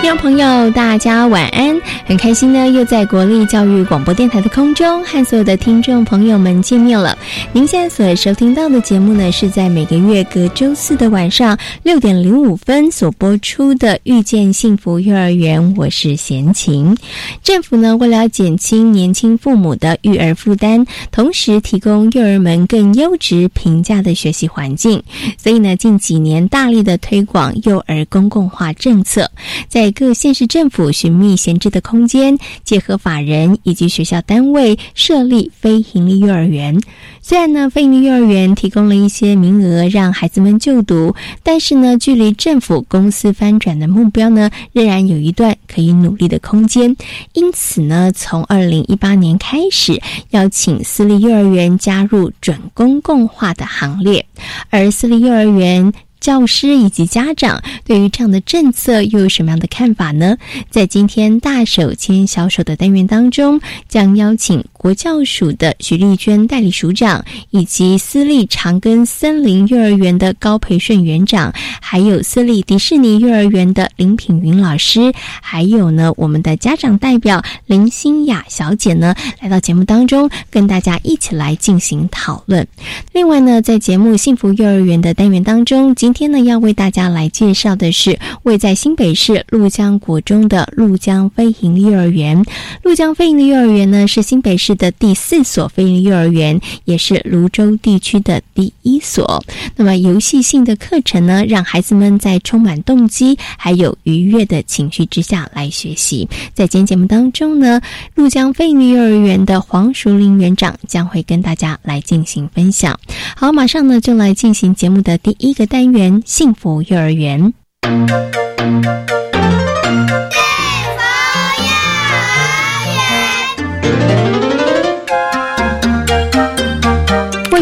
听众朋友，大家晚安！很开心呢，又在国立教育广播电台的空中和所有的听众朋友们见面了。您现在所收听到的节目呢，是在每个月隔周四的晚上六点零五分所播出的《遇见幸福幼儿园》，我是贤琴。政府呢，为了减轻年轻父母的育儿负担，同时提供幼儿们更优质、平价的学习环境，所以呢，近几年大力的推广幼儿公共化政策，在各县市政府寻觅闲置的空间，结合法人以及学校单位设立非营利幼儿园。虽然呢，非营利幼儿园提供了一些名额让孩子们就读，但是呢，距离政府公司翻转的目标呢，仍然有一段可以努力的空间。因此呢，从二零一八年开始，邀请私立幼儿园加入准公共化的行列，而私立幼儿园。教师以及家长对于这样的政策又有什么样的看法呢？在今天大手牵小手的单元当中，将邀请国教署的徐丽娟代理署长，以及私立长庚森林幼儿园的高培顺园长，还有私立迪士尼幼儿园的林品云老师，还有呢我们的家长代表林心雅小姐呢，来到节目当中跟大家一起来进行讨论。另外呢，在节目幸福幼儿园的单元当中，今天呢，要为大家来介绍的是位在新北市鹭江国中的鹭江飞行幼儿园。鹭江飞行的幼儿园呢，是新北市的第四所飞营幼儿园，也是泸州地区的第一所。那么，游戏性的课程呢，让孩子们在充满动机还有愉悦的情绪之下来学习。在今天节目当中呢，鹭江飞营幼儿园的黄淑玲园长将会跟大家来进行分享。好，马上呢就来进行节目的第一个单元。幸福幼儿园，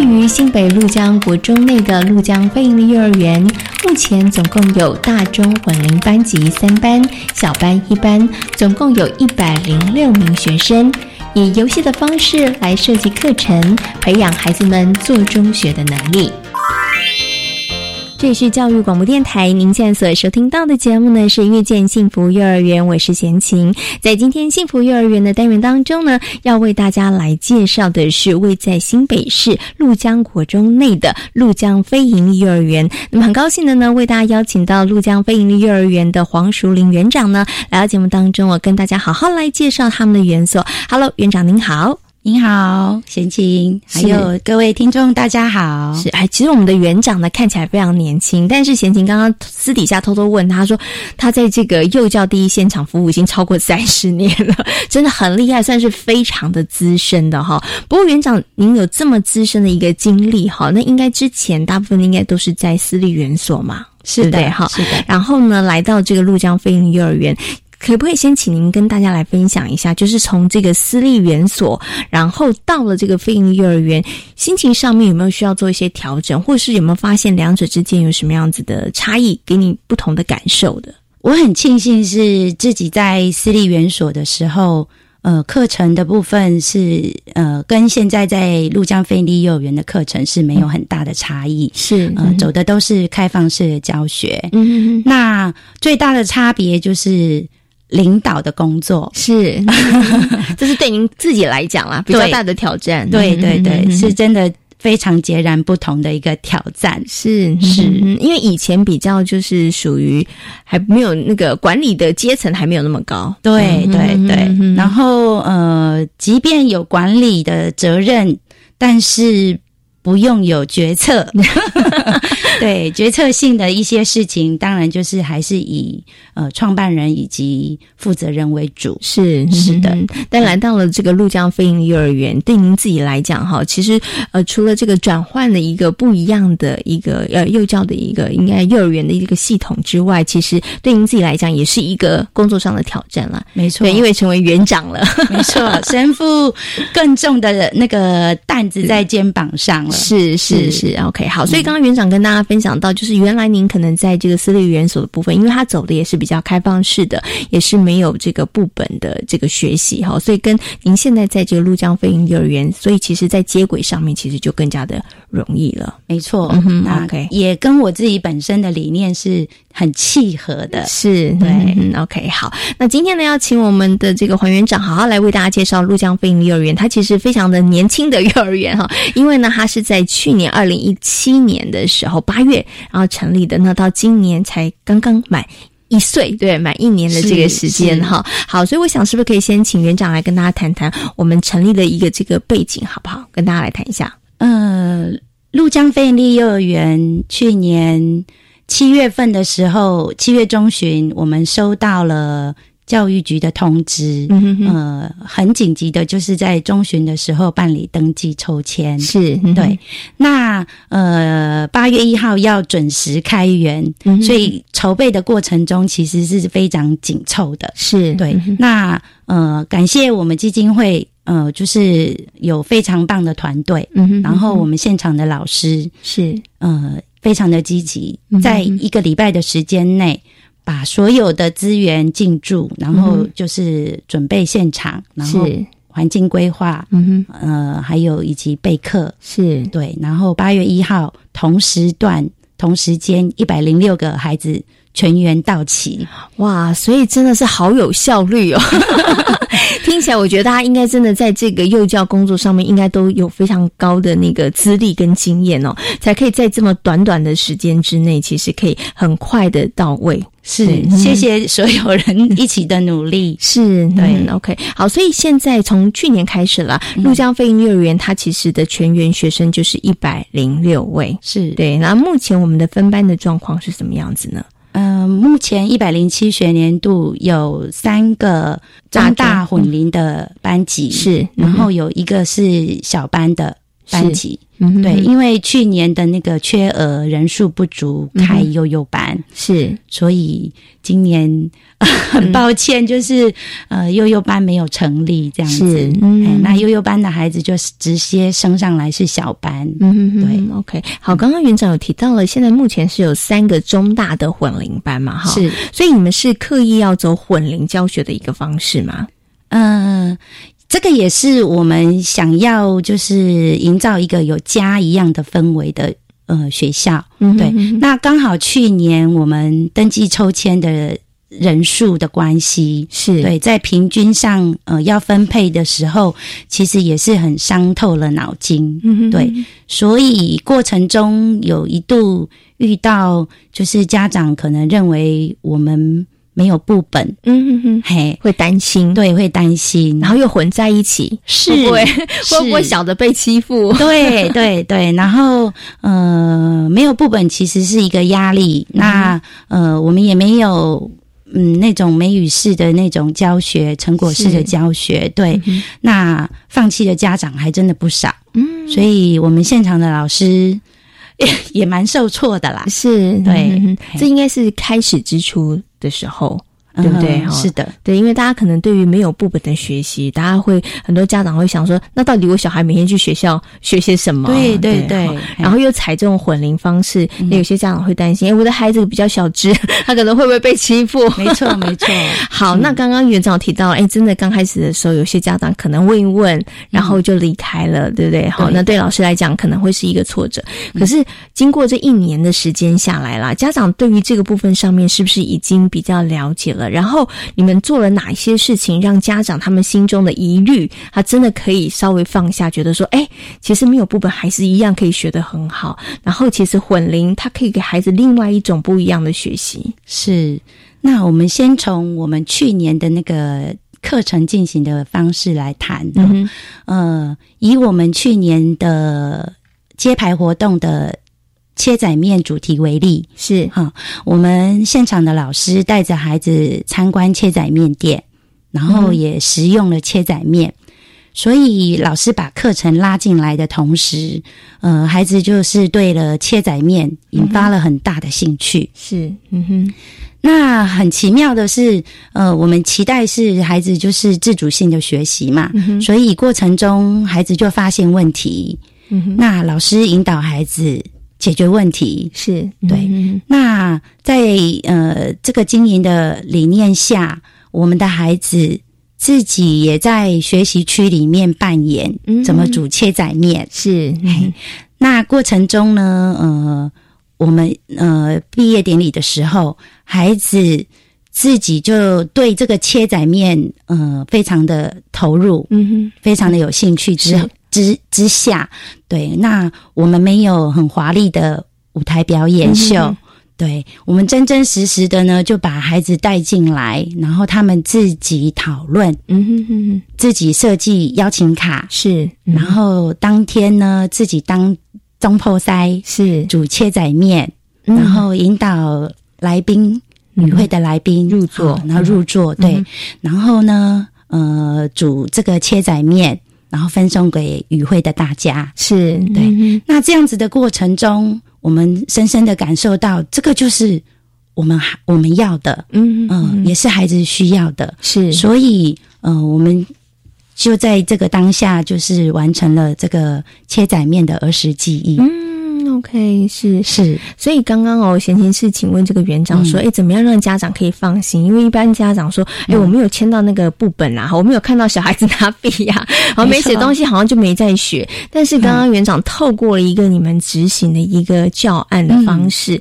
于新北鹭江国中内的鹭江飞营利幼儿园，目前总共有大中混龄班级三班，小班一班，总共有一百零六名学生，以游戏的方式来设计课程，培养孩子们做中学的能力。这里是教育广播电台，您现在所收听到的节目呢是遇见幸福幼儿园，我是贤琴。在今天幸福幼儿园的单元当中呢，要为大家来介绍的是位在新北市鹭江国中内的鹭江非营幼儿园。那么很高兴的呢，为大家邀请到鹭江非营幼儿园的黄淑玲园长呢来到节目当中，我跟大家好好来介绍他们的园所。Hello，园长您好。您好，贤琴，还有各位听众，大家好。是哎，其实我们的园长呢看起来非常年轻，但是贤琴刚刚私底下偷偷问他说，他在这个幼教第一现场服务已经超过三十年了，真的很厉害，算是非常的资深的哈。不过园长您有这么资深的一个经历哈，那应该之前大部分应该都是在私立园所嘛，是的哈，是的。然后呢，来到这个鹭江飞鹰幼儿园。可不可以先请您跟大家来分享一下，就是从这个私立园所，然后到了这个非营利幼儿园，心情上面有没有需要做一些调整，或是有没有发现两者之间有什么样子的差异，给你不同的感受的？我很庆幸是自己在私立园所的时候，呃，课程的部分是呃，跟现在在陆江飞利幼儿园的课程是没有很大的差异，是呃，走的都是开放式的教学。嗯，那最大的差别就是。领导的工作是，这是对您自己来讲啦，比较大的挑战。对对对，是真的非常截然不同的一个挑战。是是，因为以前比较就是属于还没有那个管理的阶层还没有那么高。对对对，然后呃，即便有管理的责任，但是。不用有决策，对决策性的一些事情，当然就是还是以呃创办人以及负责人为主。是是的嗯但来到了这个陆江飞鹰幼儿园，对您自己来讲哈，其实呃，除了这个转换的一个不一样的一个呃幼教的一个应该幼儿园的一个系统之外，其实对您自己来讲也是一个工作上的挑战了。没错，对，因为成为园长了，没错，身负更重的那个担子在肩膀上了。是是是是，OK，好。所以刚刚园长跟大家分享到，就是原来您可能在这个私立园所的部分，因为他走的也是比较开放式的，也是没有这个部本的这个学习哈，所以跟您现在在这个陆江飞鹰幼儿园，所以其实在接轨上面其实就更加的容易了。没错，嗯哼那 OK 也跟我自己本身的理念是很契合的。是对嗯，OK，好。那今天呢，要请我们的这个黄园长好好来为大家介绍陆江飞鹰幼儿园。它其实非常的年轻的幼儿园哈，因为呢，它是在去年二零一七年的时候八月，然后成立的，那到今年才刚刚满。一岁对满一年的这个时间哈，好，所以我想是不是可以先请园长来跟大家谈谈我们成立的一个这个背景好不好？跟大家来谈一下。呃，陆江飞利幼儿园去年七月份的时候，七月中旬，我们收到了教育局的通知，嗯哼哼，呃，很紧急的，就是在中旬的时候办理登记抽签。是，嗯对，那呃，八月一号要准时开园，嗯所以筹备的过程中其实是非常紧凑的。是对，嗯那呃，感谢我们基金会，呃，就是有非常棒的团队，嗯哼，然后我们现场的老师，是。呃，非常的积极。在一个礼拜的时间内。把所有的资源进驻，然后嗯就是准备现场，然后，环境规划，嗯哼，呃，还有以及备课，是。对，然后八月一号同时段同时间一百零六个孩子全员到齐，哇，所以真的是好有效率哦！听起来，我觉得大家应该真的在这个幼教工作上面，应该都有非常高的那个资历跟经验哦，才可以在这么短短的时间之内，其实可以很快的到位。是对谢谢所有人一起的努力。是，对嗯，OK，好，所以现在从去年开始了，嗯陆江飞鹰幼儿园它其实的全员学生就是一百零六位。是，对，那目前我们的分班的状况是什么样子呢？嗯、目前一百零七学年度有三个中大混龄的班级，是然后有一个是小班的班级。嗯对，因为去年的那个缺额人数不足，开幼幼班，是。所以今年 很抱歉，就是呃幼幼班没有成立这样子。是，嗯。哎，那幼幼班的孩子就是直接升上来是小班。嗯对，OK，好，刚刚园长有提到了，现在目前是有三个中大的混龄班嘛，哈，，是，所以你们是刻意要走混龄教学的一个方式吗？嗯、这个也是我们想要就是营造一个有家一样的氛围的呃学校。对嗯哼，那刚好去年我们登记抽签的人数的关系，是，对，在平均上呃要分配的时候，其实也是很伤透了脑筋。嗯哼，对，所以过程中有一度遇到，就是家长可能认为我们没有部本，嗯哼哼，嘿，会担心，，对，会担心，然后又混在一起，是会不会是。会不会小的被欺负？对对对，然后呃，没有部本其实是一个压力。那呃，我们也没有嗯那种美语式的那种教学，成果式的教学。对，嗯那放弃的家长还真的不少，嗯，所以我们现场的老师也 也蛮受挫的啦。是，对。这应该是开始之初的时候。对不对嗯是的，对，因为大家可能对于没有部本的学习，大家会很多家长会想说，那到底我小孩每天去学校学些什么？对对对哈，然后又采这种混龄方式，嗯那有些家长会担心，哎，我的孩子比较小只，他可能会不会被欺负？没 错没错。好，那刚刚园长提到，哎，真的刚开始的时候，有些家长可能问一问，然后就离开了，对不对？好，那对老师来讲可能会是一个挫折。可是经过这一年的时间下来啦，家长对于这个部分上面是不是已经比较了解了？然后你们做了哪一些事情，让家长他们心中的疑虑，他真的可以稍微放下，觉得说，哎，其实没有部本还是一样可以学得很好。然后其实混龄，它可以给孩子另外一种不一样的学习。是，那我们先从我们去年的那个课程进行的方式来谈。嗯，呃，以我们去年的揭牌活动的切仔面主题为例，是哈，我们现场的老师带着孩子参观切仔面店，然后也食用了切仔面。所以老师把课程拉进来的同时，呃，孩子就是对了切仔面引发了很大的兴趣。是，嗯哼。那很奇妙的是，呃，我们期待是孩子就是自主性的学习嘛，所以过程中孩子就发现问题，那老师引导孩子解决问题，是对。那在呃这个经营的理念下，我们的孩子自己也在学习区里面扮演怎么煮切仔面，是。那过程中呢，呃。我们呃毕业典礼的时候，孩子自己就对这个切仔面呃非常的投入，嗯哼，非常的有兴趣之之之下，对，那我们没有很华丽的舞台表演秀，对我们真真实实的呢就把孩子带进来，然后他们自己讨论，嗯哼哼哼，自己设计邀请卡是，然后当天呢自己当。中破塞是。煮切仔面，然后引导来宾与会的来宾入座，然后入座对，然后呢，呃，煮这个切仔面，然后分送给与会的大家，是对。那这样子的过程中，我们深深的感受到，这个就是我们我们要的，嗯嗯，也是孩子需要的，是。所以，呃，我们。就在这个当下，就是完成了这个切仔面的儿时记忆。嗯，OK，是是。所以刚刚哦，贤琴是请问这个园长说，哎，怎么样让家长可以放心？因为一般家长说，哎，我没有签到那个部本啊，我没有看到小孩子拿笔呀，然后没写东西，好像就没在学。但是刚刚园长透过了一个你们执行的一个教案的方式。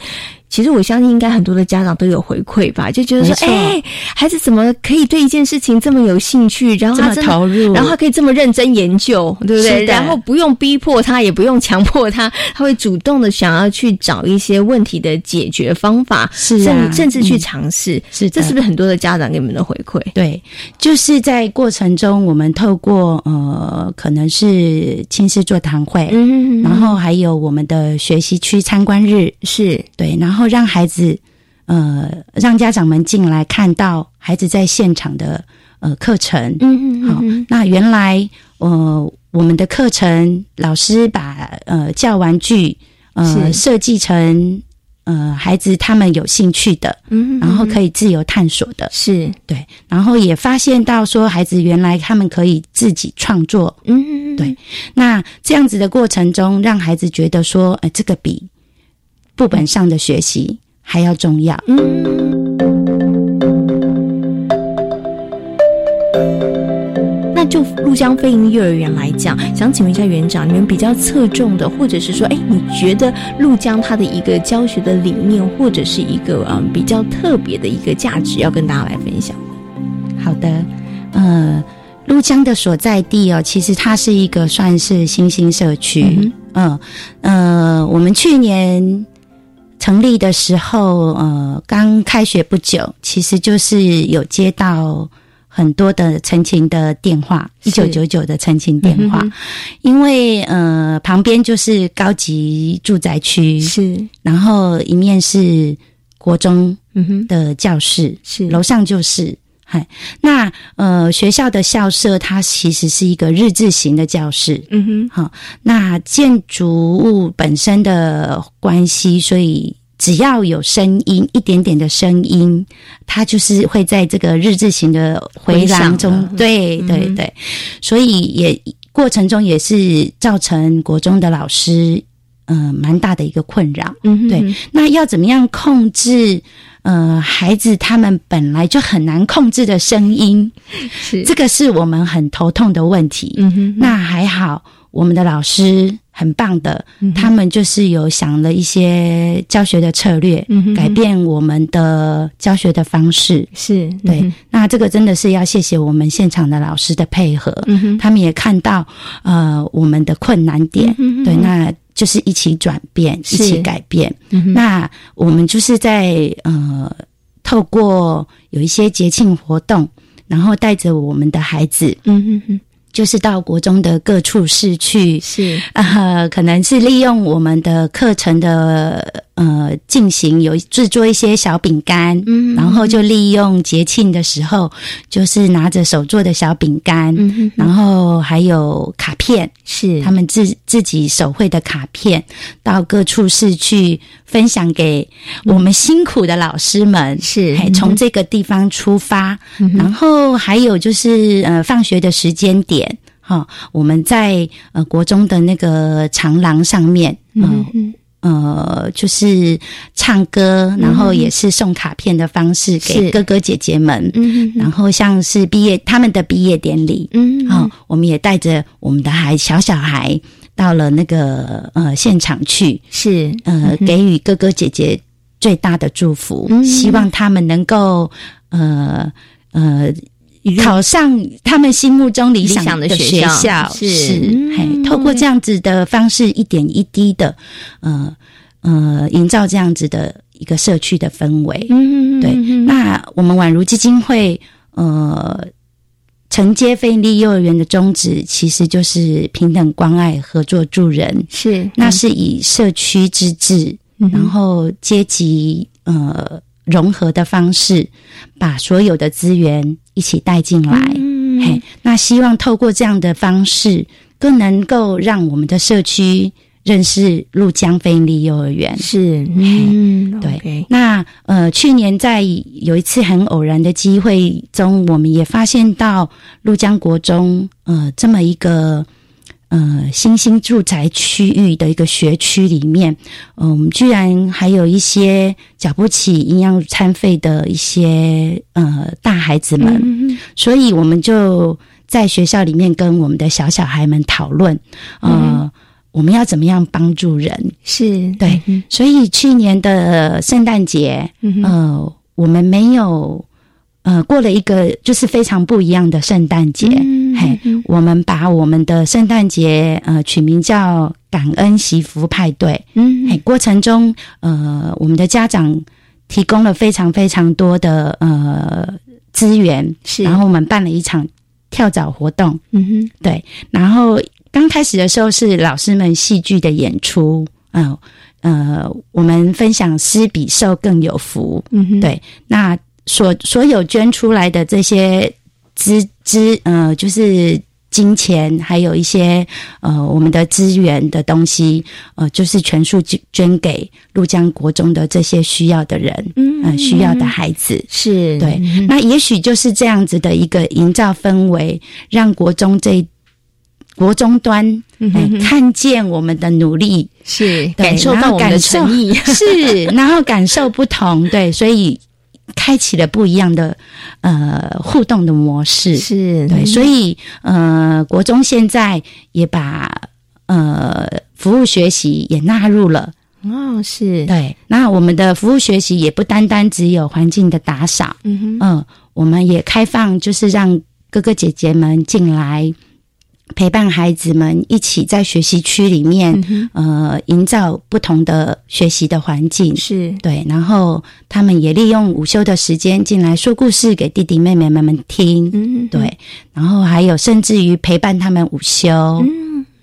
其实我相信，应该很多的家长都有回馈吧，就觉得说，哎，孩子怎么可以对一件事情这么有兴趣，然后他投入，然后他可以这么认真研究，对不对？然后不用逼迫他，也不用强迫他，他会主动的想要去找一些问题的解决方法，是甚甚至去尝试，是这是不是很多的家长给你们的回馈？对，就是在过程中，我们透过呃，可能是亲师座谈会，嗯，然后还有我们的学习区参观日，是。对，然后。然后让孩子，呃，让家长们进来看到孩子在现场的呃课程。嗯嗯，好，那原来呃我们的课程老师把呃教玩具呃设计成呃孩子他们有兴趣的，嗯，然后可以自由探索的，是对，然后也发现到说孩子原来他们可以自己创作。嗯嗯嗯，对，那这样子的过程中，让孩子觉得说，哎，这个比。部本上的学习还要重要。嗯，那就陆江飞鹰幼儿园来讲，想请问一下园长，你们比较侧重的，或者是说，哎，你觉得陆江它的一个教学的理念，或者是一个嗯比较特别的一个价值，要跟大家来分享好的，呃，陆江的所在地哦，其实它是一个算是新兴社区。嗯呃，我们去年。成立的时候，呃，刚开学不久，其实就是有接到很多的陈情的电话，一九九九的陈情电话，因为呃，旁边就是高级住宅区，是，然后一面是国中的教室，是，楼上就是，嗨，那呃，学校的校舍它其实是一个日字型的教室，嗯哼，好，那建筑物本身的关系，所以。只要有声音，一点点的声音，它就是会在这个日字形的回廊中，对对对，所以也过程中也是造成国中的老师嗯蛮大的一个困扰。嗯，对，那要怎么样控制呃孩子他们本来就很难控制的声音？是这个是我们很头痛的问题。嗯哼，那还好，我们的老师。很棒的，他们就是有想了一些教学的策略，改变我们的教学的方式。是对，那这个真的是要谢谢我们现场的老师的配合，他们也看到呃我们的困难点，对，那就是一起转变，一起改变。那我们就是在呃透过有一些节庆活动，然后带着我们的孩子，嗯哼哼。就是到国中的各处市去，是呃，可能是利用我们的课程的呃进行，有制作一些小饼干，嗯，然后就利用节庆的时候，就是拿着手做的小饼干，嗯，然后还有卡片，是。他们自自己手绘的卡片，到各处是去分享给我们辛苦的老师们，是从这个地方出发，然后还有就是呃放学的时间点。哈，我们在呃国中的那个长廊上面，嗯呃，就是唱歌，然后也是送卡片的方式给哥哥姐姐们，嗯，然后像是毕业他们的毕业典礼，嗯，好，我们也带着我们的孩小小孩到了那个呃现场去，是。呃给予哥哥姐姐最大的祝福，希望他们能够呃呃。考上他们心目中理想的学校是，嘿，透过这样子的方式，一点一滴的，呃呃，营造这样子的一个社区的氛围。嗯，对。那我们宛如基金会，呃，承接非营利幼儿园的宗旨，其实就是平等关爱、合作助人。是，那是以社区之治，然后阶级呃融合的方式，把所有的资源。一起带进来，嗯嘿，那希望透过这样的方式，更能够让我们的社区认识陆江飞利幼儿园。是，嗯，对。那呃，去年在有一次很偶然的机会中，我们也发现到陆江国中，呃，这么一个。呃，新兴住宅区域的一个学区里面，嗯，居然还有一些缴不起营养餐费的一些呃大孩子们，所以我们就在学校里面跟我们的小小孩们讨论，呃，我们要怎么样帮助人？是对，所以去年的圣诞节，呃，我们没有。呃，过了一个就是非常不一样的圣诞节，嘿，我们把我们的圣诞节呃取名叫感恩祈福派对，嗯，嘿，过程中呃，我们的家长提供了非常非常多的呃资源，是，然后我们办了一场跳蚤活动，嗯哼，对，然后刚开始的时候是老师们戏剧的演出，嗯呃，我们分享施比受更有福，嗯哼，对，那。所所有捐出来的这些资资呃，就是金钱，还有一些呃我们的资源的东西，呃，就是全数捐捐给陆江国中的这些需要的人，嗯，需要的孩子，是。对。那也许就是这样子的一个营造氛围，让国中这国中端看见我们的努力，是感受到我们的诚意，是然后感受不同，对，所以。开启了不一样的呃互动的模式，是对，所以呃国中现在也把呃服务学习也纳入了哦，是对。那我们的服务学习也不单单只有环境的打扫，嗯哼，嗯，我们也开放，就是让哥哥姐姐们进来。陪伴孩子们一起在学习区里面，呃，营造不同的学习的环境，是对。然后他们也利用午休的时间进来说故事给弟弟妹妹们们听，嗯，对。然后还有甚至于陪伴他们午休。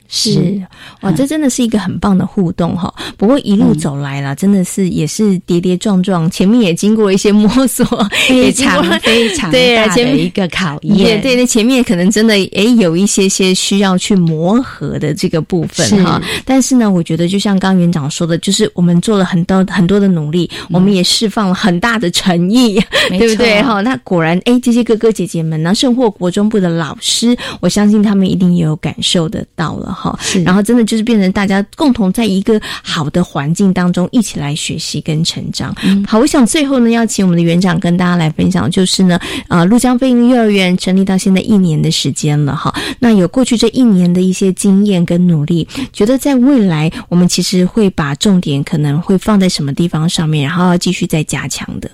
是哇，这真的是一个很棒的互动哈。不过一路走来了，真的是也是跌跌撞撞，前面也经过一些摸索，非常非常对前面一个考验。对，那前面可能真的诶有一些些需要去磨合的这个部分哈。但是呢，我觉得就像刚园长说的，就是我们做了很多很多的努力，我们也释放了很大的诚意，对不对哈？那果然诶，这些哥哥姐姐们呢，甚或国中部的老师，我相信他们一定也有感受得到了。好，然后真的就是变成大家共同在一个好的环境当中一起来学习跟成长。好，我想最后呢，要请我们的园长跟大家来分享，就是呢，啊，陆江飞鹰幼儿园成立到现在一年的时间了，哈，那有过去这一年的一些经验跟努力，觉得在未来我们其实会把重点可能会放在什么地方上面，然后要继续再加强的。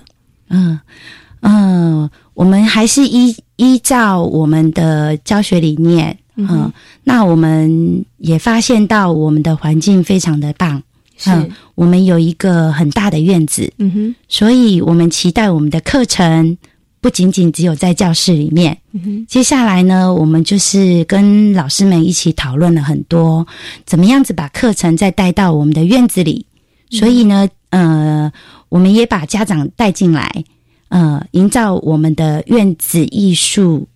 嗯嗯，我们还是依依照我们的教学理念。嗯，那我们也发现到我们的环境非常的棒，是。我们有一个很大的院子，嗯哼，所以我们期待我们的课程不仅仅只有在教室里面。嗯哼。接下来呢，我们就是跟老师们一起讨论了很多，怎么样子把课程再带到我们的院子里。所以呢，呃，我们也把家长带进来，呃，营造我们的院子艺术，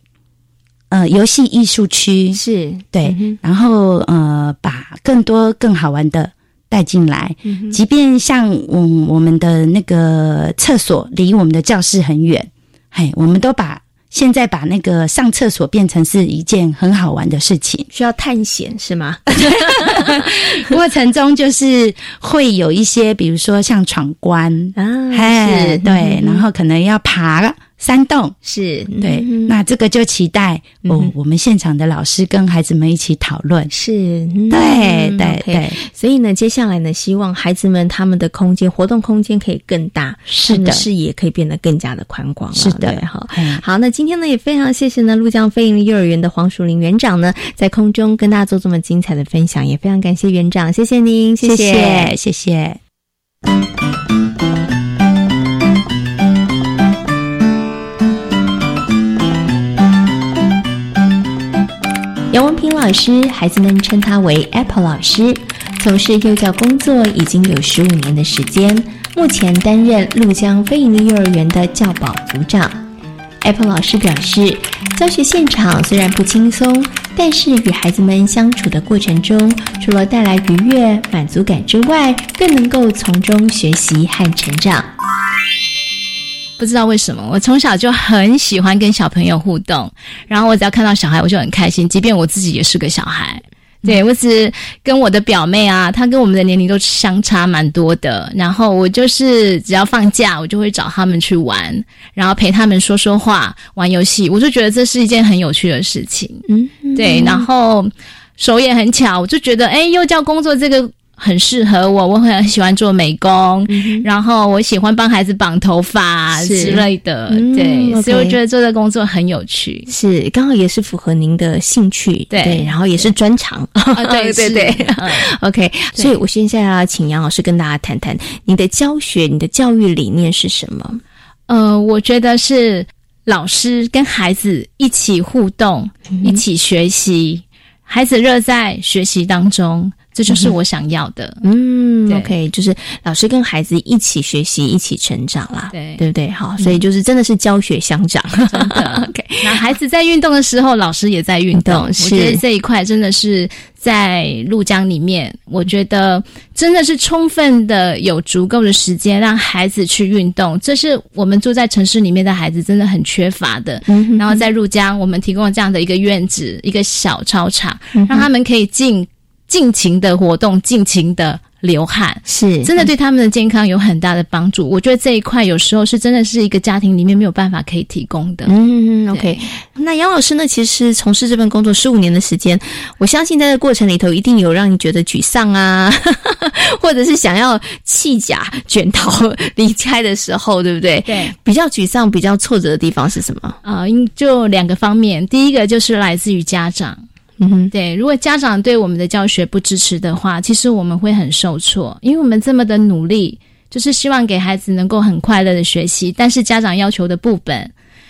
呃，游戏艺术区是对，然后呃，把更多更好玩的带进来。即便像嗯，我们的那个厕所离我们的教室很远，嘿，我们都把。现在把那个上厕所变成是一件很好玩的事情，需要探险是吗？过程中就是会有一些，比如说像闯关啊，是，对，然后可能要爬。山洞。是。对，那这个就期待哦，我们现场的老师跟孩子们一起讨论，是。对对对，所以呢，接下来呢，希望孩子们他们的空间活动空间可以更大，是的，视野可以变得更加的宽广，是的，好，好，那今天呢，也非常谢谢呢，陆江飞鹰幼儿园的黄淑玲园长呢，在空中跟大家做这么精彩的分享，也非常感谢园长，谢谢您，谢谢，谢谢。杨文平老师，孩子们称他为 Apple 老师，从事幼教工作已经有十五年的时间，目前担任陆江非营利幼儿园的教保组长。Apple 老师表示，教学现场虽然不轻松，但是与孩子们相处的过程中，除了带来愉悦、满足感之外，更能够从中学习和成长。不知道为什么，我从小就很喜欢跟小朋友互动，然后我只要看到小孩，我就很开心，即便我自己也是个小孩。对我只跟我的表妹啊，她跟我们的年龄都相差蛮多的，然后我就是只要放假，我就会找他们去玩，然后陪他们说说话、玩游戏，我就觉得这是一件很有趣的事情。嗯，对，然后手也很巧，我就觉得，哎，幼教工作这个。很适合我，我很喜欢做美工，然后我喜欢帮孩子绑头发之类的，对，所以我觉得做的工作很有趣，是刚好也是符合您的兴趣，对，然后也是专长，对 对对，OK，所以我现在要请杨老师跟大家谈谈你的教学、你的教育理念是什么？呃，我觉得是老师跟孩子一起互动，一起学习，孩子乐在学习当中。这就是我想要的，嗯，OK，就是老师跟孩子一起学习，一起成长啦，对。对不对？好，所以就是真的是教学相长，真的 OK。那孩子在运动的时候，老师也在运动，我觉得这一块真的是在陆江里面，我觉得真的是充分的有足够的时间让孩子去运动，这是我们住在城市里面的孩子真的很缺乏的。然后在陆江，我们提供了这样的一个院子，一个小操场，让他们可以进。尽情的活动，尽情的流汗，是真的对他们的健康有很大的帮助。我觉得这一块有时候是真的是一个家庭里面没有办法可以提供的。嗯，OK。那杨老师呢？其实从事这份工作十五年的时间，我相信在这过程里头一定有让你觉得沮丧啊，或者是想要弃甲卷逃离开的时候，对不对？对，比较沮丧、比较挫折的地方是什么？啊，就两个方面。第一个就是来自于家长。嗯哼，对，如果家长对我们的教学不支持的话，其实我们会很受挫，因为我们这么的努力，就是希望给孩子能够很快乐的学习，但是家长要求的部本。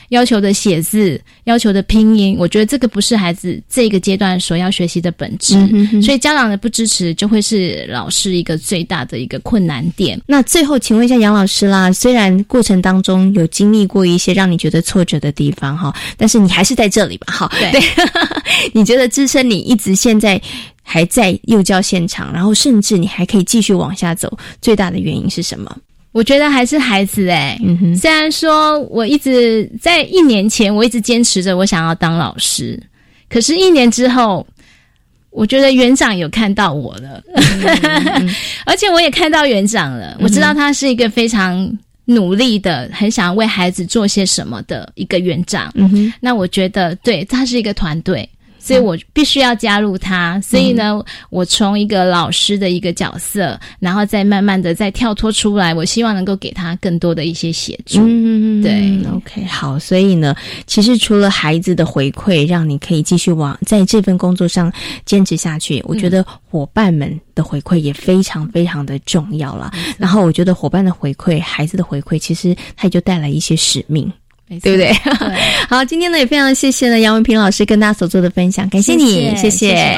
要求的写字，要求的拼音，我觉得这个不是孩子这个阶段所要学习的本质，所以家长的不支持就会是老师一个最大的一个困难点。那最后，请问一下杨老师啦，虽然过程当中有经历过一些让你觉得挫折的地方哈，但是你还是在这里吧？哈，对，你觉得支撑你一直现在还在幼教现场，然后甚至你还可以继续往下走，最大的原因是什么？我觉得还是孩子哎，虽然说我一直在一年前，我一直坚持着我想要当老师，可是，一年之后，我觉得园长有看到我了，而且我也看到园长了，我知道他是一个非常努力的，很想要为孩子做些什么的一个园长。嗯哼，那我觉得，对他是一个团队。所以我必须要加入他，所以呢，我从一个老师的一个角色，然后再慢慢的再跳脱出来，我希望能够给他更多的一些协助。嗯，对，OK，好，所以呢，其实除了孩子的回馈，让你可以继续往在这份工作上坚持下去，我觉得伙伴们的回馈也非常非常的重要了。然后我觉得伙伴的回馈、孩子的回馈，其实它就带来一些使命。对不对？好，今天呢也非常谢谢呢杨文平老师跟大家所做的分享，感谢你，谢谢。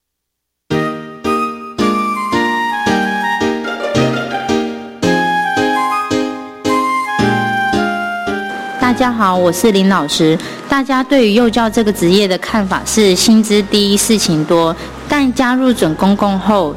大家好，我是林老师。大家对于幼教这个职业的看法是薪资低、事情多，但加入准公共后，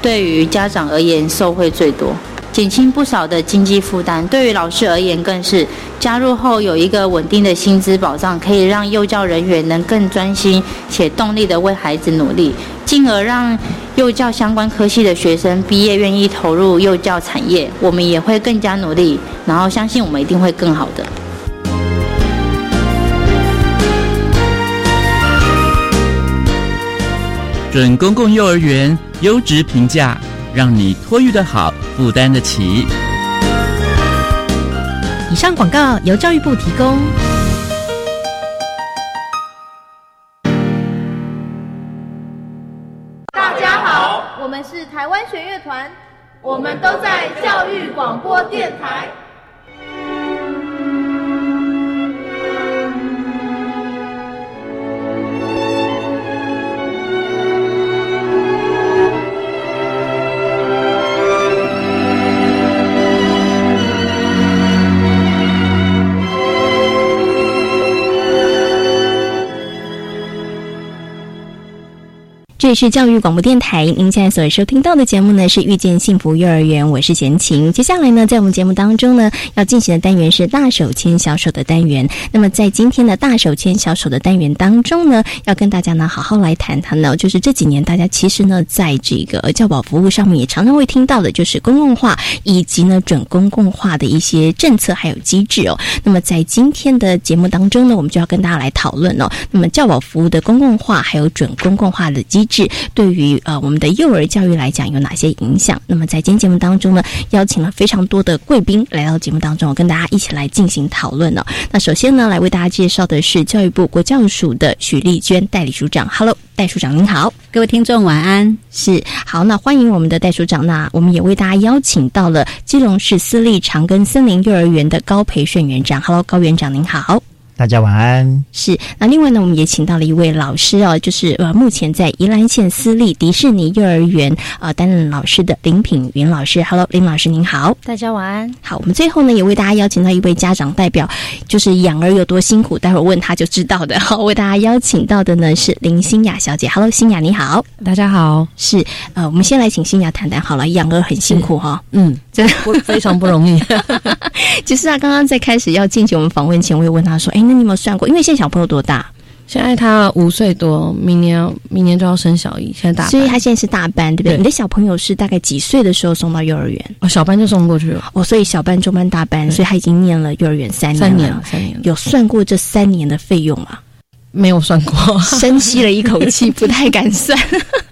对于家长而言受惠最多，减轻不少的经济负担。对于老师而言，更是加入后有一个稳定的薪资保障，可以让幼教人员能更专心且动力的为孩子努力，进而让幼教相关科系的学生毕业愿意投入幼教产业。我们也会更加努力，然后相信我们一定会更好的。准公共幼儿园优质评价，让你托育的好，负担得起。以上广告由教育部提供。大家好，我们是台湾弦乐团，我们都在教育广播电台。这里是教育广播电台，您现在所收听到的节目呢是遇见幸福幼儿园，我是贤琴。接下来呢，在我们节目当中呢，要进行的单元是大手牵小手的单元。那么在今天的大手牵小手的单元当中呢，要跟大家呢好好来谈谈呢，就是这几年大家其实呢，在这个教保服务上面也常常会听到的，就是公共化以及呢准公共化的一些政策还有机制哦。那么在今天的节目当中呢，我们就要跟大家来讨论哦，那么教保服务的公共化还有准公共化的机。制对于呃我们的幼儿教育来讲有哪些影响？那么在今天节目当中呢，邀请了非常多的贵宾来到节目当中，跟大家一起来进行讨论呢。那首先呢，来为大家介绍的是教育部国教署的许丽娟代理署长。Hello，代署长您好，各位听众晚安。是好，那欢迎我们的代署长。那我们也为大家邀请到了基隆市私立长庚森林幼儿园的高培训园长。Hello，高园长您好。大家晚安。是，那另外呢，我们也请到了一位老师啊，就是呃，目前在宜兰县私立迪士尼幼儿园呃担任老师的林品云老师。Hello，林老师您好。大家晚安。好，我们最后呢，也为大家邀请到一位家长代表，就是养儿有多辛苦，待会儿问他就知道的。好，为大家邀请到的呢是林心雅小姐。Hello，心雅你好。大家好。是，呃，我们先来请心雅谈谈好了，养儿很辛苦哈。嗯，这非常不容易。其实啊，刚刚在开始要进行我们访问前，我也问他说：“哎，那你有没有算过？因为现在小朋友多大？现在他五岁多，明年明年就要升小一，现在大，所以他现在是大班，对不对？你的小朋友是大概几岁的时候送到幼儿园？哦，小班就送过去了。哦，所以小班、中班、大班，所以他已经念了幼儿园三年，三年了，三年。有算过这三年的费用吗？没有算过，深吸了一口气，不太敢算。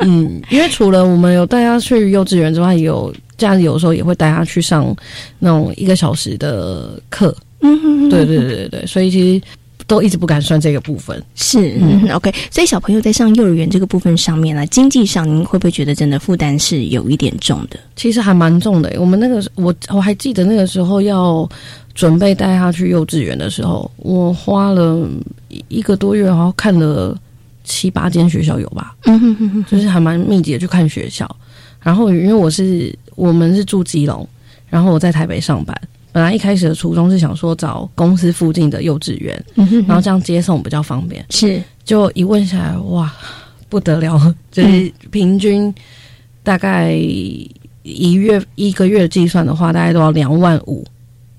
嗯，因为除了我们有带他去幼稚园之外，有假日有时候也会带他去上那种一个小时的课。嗯，对对对对对，所以其实都一直不敢算这个部分。是，嗯，OK。所以小朋友在上幼儿园这个部分上面呢，经济上您会不会觉得真的负担是有一点重的？其实还蛮重的。我们那个我我还记得那个时候要准备带他去幼稚园的时候，我花了一个多月，然后看了七八间学校有吧？嗯哼哼哼，就是还蛮密集的去看学校。然后因为我是我们是住基隆，然后我在台北上班。本来一开始的初衷是想说找公司附近的幼稚园，然后这样接送比较方便。是，就一问下来，哇，不得了，就是平均大概一月一个月计算的话，大概都要两万五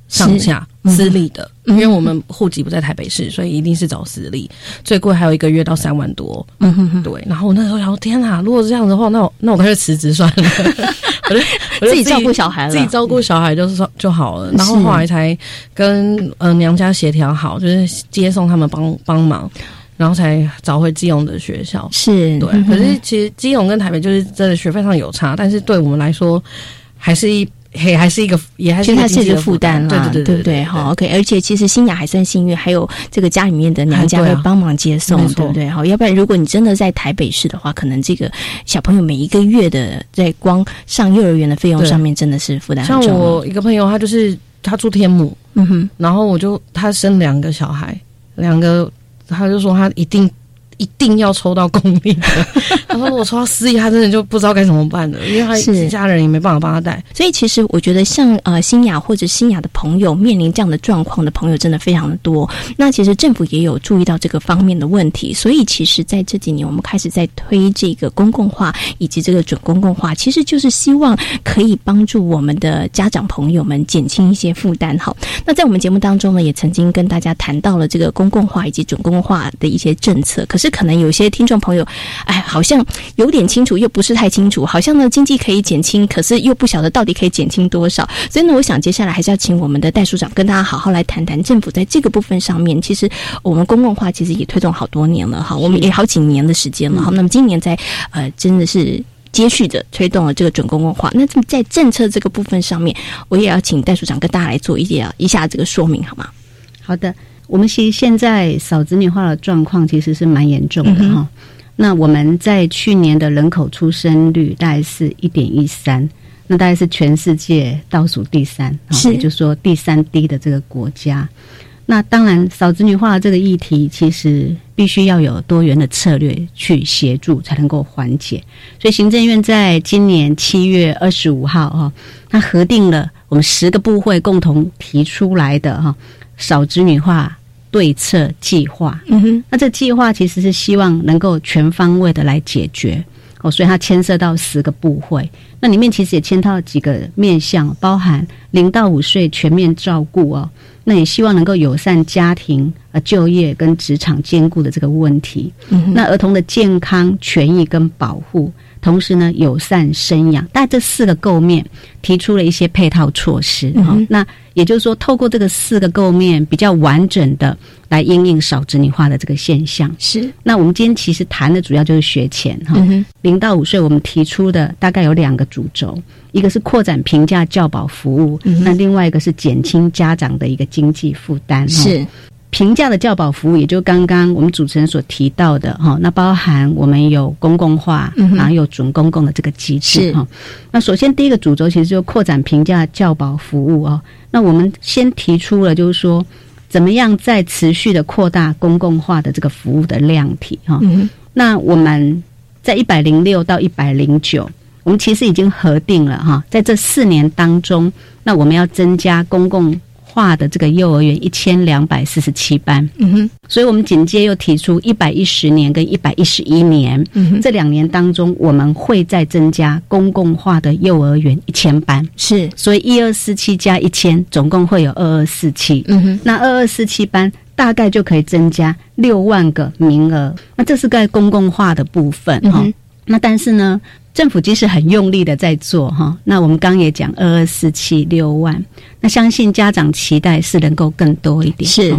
上下，私立的。因为我们户籍不在台北市，所以一定是找私立，最贵还有一个月到三万多。嗯哼哼，对。然后我那时候想，天哪，如果是这样的话，那我那我干脆辞职算了，我就我就自己照顾小孩了，自己照顾小孩就是说就好了。然后后来才跟呃娘家协调好，就是接送他们帮帮忙。然后才找回基隆的学校，是对。可是其实基隆跟台北就是真的学费上有差，但是对我们来说，还是一。嘿，还是一个，也还是它是一个负担啦，对对对对对，好，OK。而且其实新雅还算幸运，还有这个家里面的娘家 会帮忙接送，对不对？好，要不然如果你真的在台北市的话，可能这个小朋友每一个月的在光上幼儿园的费用上面真的是负担很重。像我一个朋友，他就是他住天母，嗯哼，然后我就他生两个小孩，两个，他就说他一定。一定要抽到公立的。他说：“我抽到私立，他真的就不知道该怎么办了，因为他是家人也没办法帮他带。所以其实我觉得，像呃新雅或者新雅的朋友面临这样的状况的朋友，真的非常的多。那其实政府也有注意到这个方面的问题，所以其实在这几年，我们开始在推这个公共化以及这个准公共化，其实就是希望可以帮助我们的家长朋友们减轻一些负担。好，那在我们节目当中呢，也曾经跟大家谈到了这个公共化以及准公共化的一些政策，可是。是可能有些听众朋友，哎，好像有点清楚，又不是太清楚。好像呢，经济可以减轻，可是又不晓得到底可以减轻多少。所以呢，我想接下来还是要请我们的戴署长跟大家好好来谈谈政府在这个部分上面。其实我们公共化其实也推动好多年了哈，我们也好几年的时间了哈。那么今年在呃，真的是接续着推动了这个准公共化。那在政策这个部分上面，我也要请戴署长跟大家来做一点一下这个说明，好吗？好的。我们其实现在少子女化的状况其实是蛮严重的哈。那我们在去年的人口出生率大概是一点一三，那大概是全世界倒数第三，是也就是说第三低的这个国家。那当然少子女化的这个议题，其实必须要有多元的策略去协助，才能够缓解。所以行政院在今年七月二十五号哈，它核定了我们十个部会共同提出来的哈。少子女化对策计划，嗯哼，那这计划其实是希望能够全方位的来解决哦，所以它牵涉到十个部会，那里面其实也牵到几个面向，包含零到五岁全面照顾哦，那也希望能够友善家庭呃就业跟职场兼顾的这个问题，嗯，那儿童的健康权益跟保护。同时呢，友善生养，但这四个构面提出了一些配套措施哈。那也就是说，透过这个四个构面，比较完整的来应应少子女化的这个现象。是。那我们今天其实谈的主要就是学前哈，零到五岁，我们提出的大概有两个主轴，一个是扩展评价教保服务，那另外一个是减轻家长的一个经济负担。是。平价的教保服务，也就刚刚我们主持人所提到的哈，那包含我们有公共化，然后有准公共的这个机制哈。那首先第一个主轴其实就扩展平价教保服务哦。那我们先提出了就是说，怎么样在持续的扩大公共化的这个服务的量体哈。那我们在一百零六到一百零九，我们其实已经核定了哈，在这四年当中，那我们要增加公共。化的这个幼儿园一千两百四十七班，嗯哼，所以我们紧接又提出一百一十年跟一百一十一年，嗯哼，这两年当中我们会再增加公共化的幼儿园一千班，是，所以一二四七加一千，总共会有二二四七，嗯哼，那二二四七班大概就可以增加六万个名额，那这是在公共化的部分哈，那但是呢？政府其实很用力的在做哈，那我们刚也讲二二四七六万，那相信家长期待是能够更多一点，是，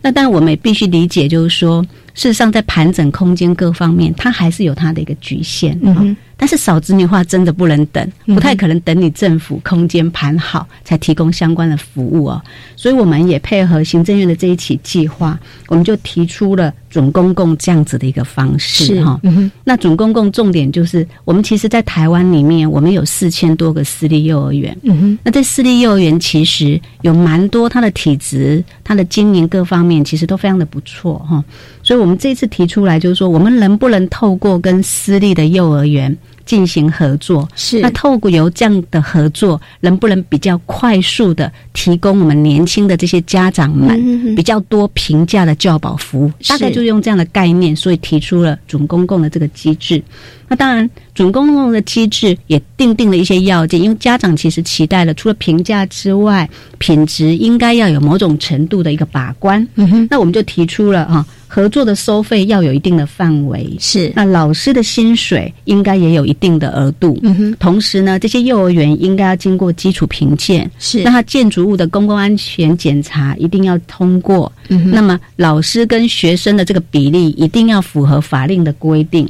那但我们也必须理解，就是说，事实上在盘整空间各方面，它还是有它的一个局限，嗯但是少子女化真的不能等，不太可能等你政府空间盘好才提供相关的服务哦。所以我们也配合行政院的这一起计划，我们就提出了准公共这样子的一个方式哈。那准公共重点就是，我们其实，在台湾里面，我们有四千多个私立幼儿园。嗯哼，那在私立幼儿园其实有蛮多，他的体质、他的经营各方面其实都非常的不错哈。所以我们这次提出来就是说，我们能不能透过跟私立的幼儿园。进行合作是那透过有这样的合作，能不能比较快速的提供我们年轻的这些家长们比较多平价的教保服务？大概就用这样的概念，所以提出了准公共的这个机制。那当然，准公共的机制也定定了一些要件，因为家长其实期待了，除了评价之外，品质应该要有某种程度的一个把关。嗯哼，那我们就提出了哈。合作的收费要有一定的范围，是那老师的薪水应该也有一定的额度。嗯哼，同时呢，这些幼儿园应该要经过基础评鉴，是那它建筑物的公共安全检查一定要通过。嗯哼，那么老师跟学生的这个比例一定要符合法令的规定。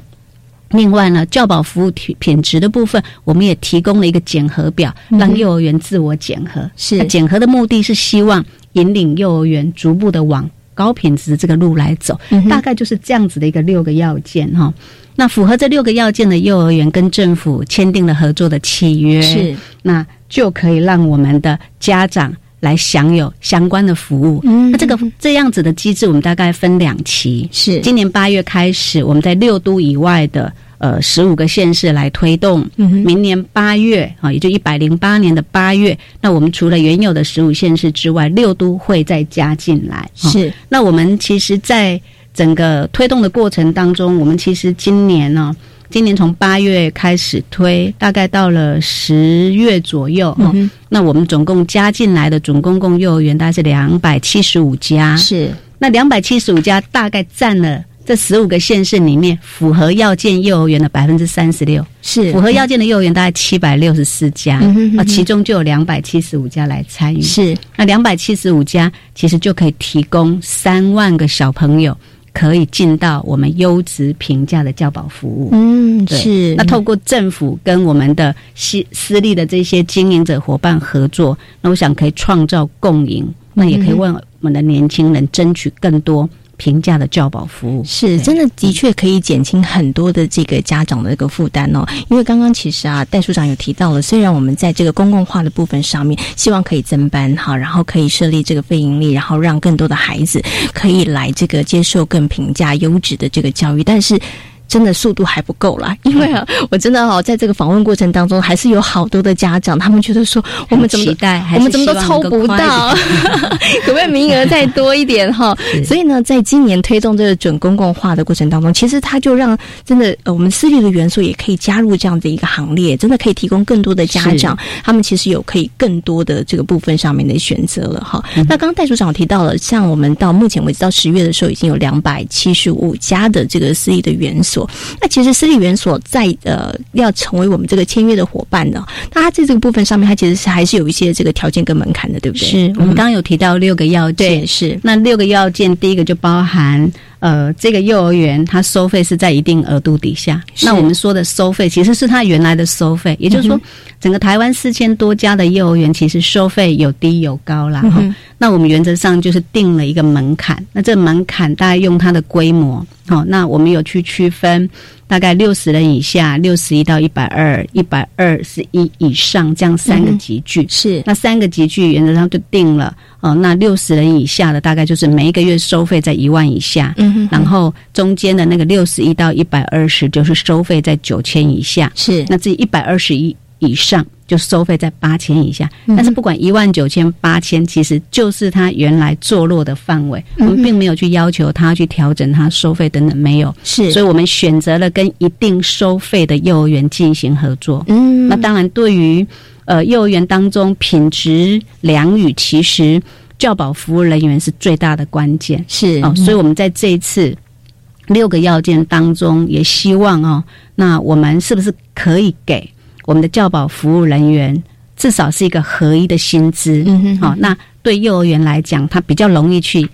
另外呢，教保服务品品质的部分，我们也提供了一个检核表，让幼儿园自我检核。是检核的目的是希望引领幼儿园逐步的往。高品质的这个路来走，大概就是这样子的一个六个要件哈。那符合这六个要件的幼儿园跟政府签订了合作的契约，是那就可以让我们的家长来享有相关的服务。那这个这样子的机制，我们大概分两期，是今年八月开始，我们在六都以外的。呃，十五个县市来推动，明年八月啊，也就一百零八年的八月，那我们除了原有的十五县市之外，六都会再加进来。是，那我们其实，在整个推动的过程当中，我们其实今年呢，今年从八月开始推，大概到了十月左右哈，那我们总共加进来的准公共幼儿园大概是两百七十五家。是，那两百七十五家大概占了。这十五个县市里面，符合要件幼儿园的百分之三十六，是符合要件的幼儿园大概七百六十四家，啊，其中就有两百七十五家来参与。是那两百七十五家，其实就可以提供三万个小朋友可以进到我们优质平价的教保服务。嗯，是。那透过政府跟我们的私私立的这些经营者伙伴合作，那我想可以创造共赢，那也可以为我们的年轻人争取更多。平价的教保服务是真的，的确可以减轻很多的这个家长的一个负担哦。因为刚刚其实啊，戴处长有提到了，虽然我们在这个公共化的部分上面，希望可以增班哈，然后可以设立这个非盈利，然后让更多的孩子可以来这个接受更平价、优质的这个教育，但是。真的速度还不够啦，因为啊，我真的哦，在这个访问过程当中，还是有好多的家长，他们觉得说，我们怎么期待，我们怎么都抽不到，可不可以名额再多一点哈？所以呢，在今年推动这个准公共化的过程当中，其实它就让真的呃，我们私立的元素也可以加入这样的一个行列，真的可以提供更多的家长，他们其实有可以更多的这个部分上面的选择了哈。那刚刚戴组长提到了，像我们到目前为止到十月的时候，已经有两百七十五家的这个私立的元素。那其实私立园所在呃要成为我们这个签约的伙伴呢，那它在这个部分上面，它其实是还是有一些这个条件跟门槛的，对不对？是我们刚刚有提到六个要件，是。那六个要件，第一个就包含呃这个幼儿园它收费是在一定额度底下。那我们说的收费其实是它原来的收费，也就是说整个台湾四千多家的幼儿园其实收费有低有高啦。哈。那我们原则上就是定了一个门槛，那这门槛大概用它的规模，好，那我们有去区分，大概六十人以下，六十一到一百二，一百二十一以上这样三个级距，是。那三个集聚原则上就定了，哦，那六十人以下的大概就是每一个月收费在一万以下，嗯，然后中间的那个六十一到一百二十就是收费在九千以下，是。那这一百二十一以上。就收费在八千以下，但是不管一万九千八千，其实就是他原来坐落的范围。我们并没有去要求他去调整他收费等等，没有。是，所以我们选择了跟一定收费的幼儿园进行合作。嗯，那当然，对于呃幼儿园当中品质良与，其实教保服务人员是最大的关键。是哦，所以我们在这一次六个要件当中，也希望哦，那我们是不是可以给？我们的教保服务人员至少是一个合一的薪资，好，那对幼儿园来讲，他比较容易去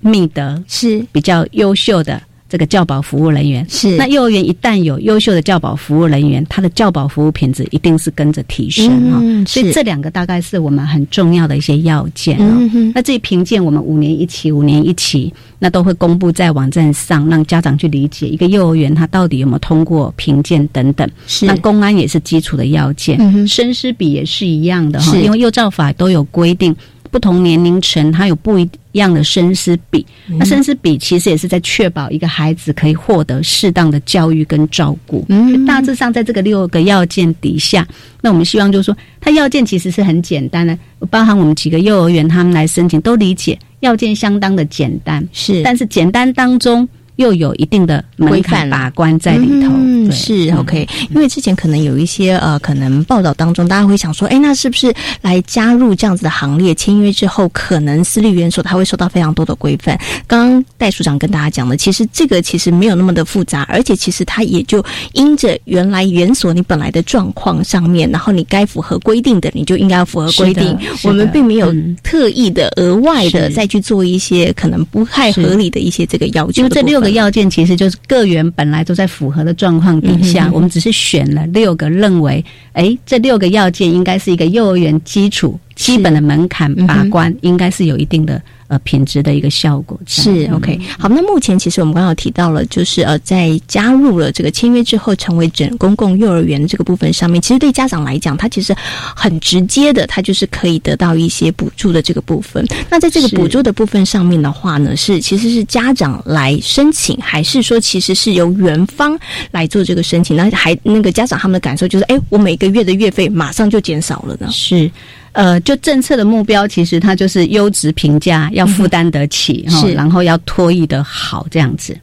觅得是比较优秀的。这个教保服务人员是那幼儿园一旦有优秀的教保服务人员，他的教保服务品质一定是跟着提升啊。所以这两个大概是我们很重要的一些要件啊。那这评鉴我们五年一期，五年一期，那都会公布在网站上，让家长去理解一个幼儿园它到底有没有通过评鉴等等。是那公安也是基础的要件，生师比也是一样的哈，因为幼教法都有规定。不同年龄层，他有不一样的生师比。那生师比其实也是在确保一个孩子可以获得适当的教育跟照顾。嗯，大致上在这个六个要件底下，那我们希望就是说，它要件其实是很简单的，包含我们几个幼儿园他们来申请都理解，要件相当的简单。是，但是简单当中。又有一定的门槛把关在里头，嗯，是 OK。因为之前可能有一些呃，可能报道当中，大家会想说，哎，那是不是来加入这样子的行列？签约之后，可能私立园所它会受到非常多的规范。刚刚戴署长跟大家讲的，其实这个其实没有那么的复杂，而且其实它也就因着原来园所你本来的状况上面，然后你该符合规定的，你就应该要符合规定。我们并没有特意的额外的再去做一些可能不太合理的一些这个要求，因为这六个。要件其实就是各园本来都在符合的状况底下，我们只是选了六个，认为哎，这六个要件应该是一个幼儿园基础基本的门槛把关，应该是有一定的。呃，品质的一个效果是 OK。好，那目前其实我们刚刚提到了，就是呃，在加入了这个签约之后，成为整公共幼儿园这个部分上面，其实对家长来讲，他其实很直接的，他就是可以得到一些补助的这个部分。那在这个补助的部分上面的话呢，是其实是家长来申请，还是说其实是由园方来做这个申请？那还那个家长他们的感受就是，哎，我每个月的月费马上就减少了呢？是。呃，就政策的目标，其实它就是优质评价，要负担得起，是，然后要脱译的好这样子。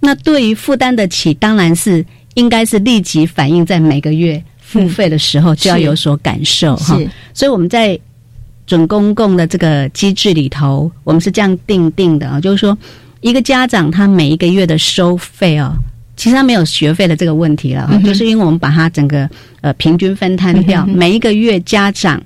那对于负担得起，当然是应该是立即反映在每个月付费的时候就要有所感受哈。所以我们在准公共的这个机制里头，我们是这样定定的啊，就是说一个家长他每一个月的收费啊，其实他没有学费的这个问题了，就是因为我们把它整个呃平均分摊掉，每一个月家长。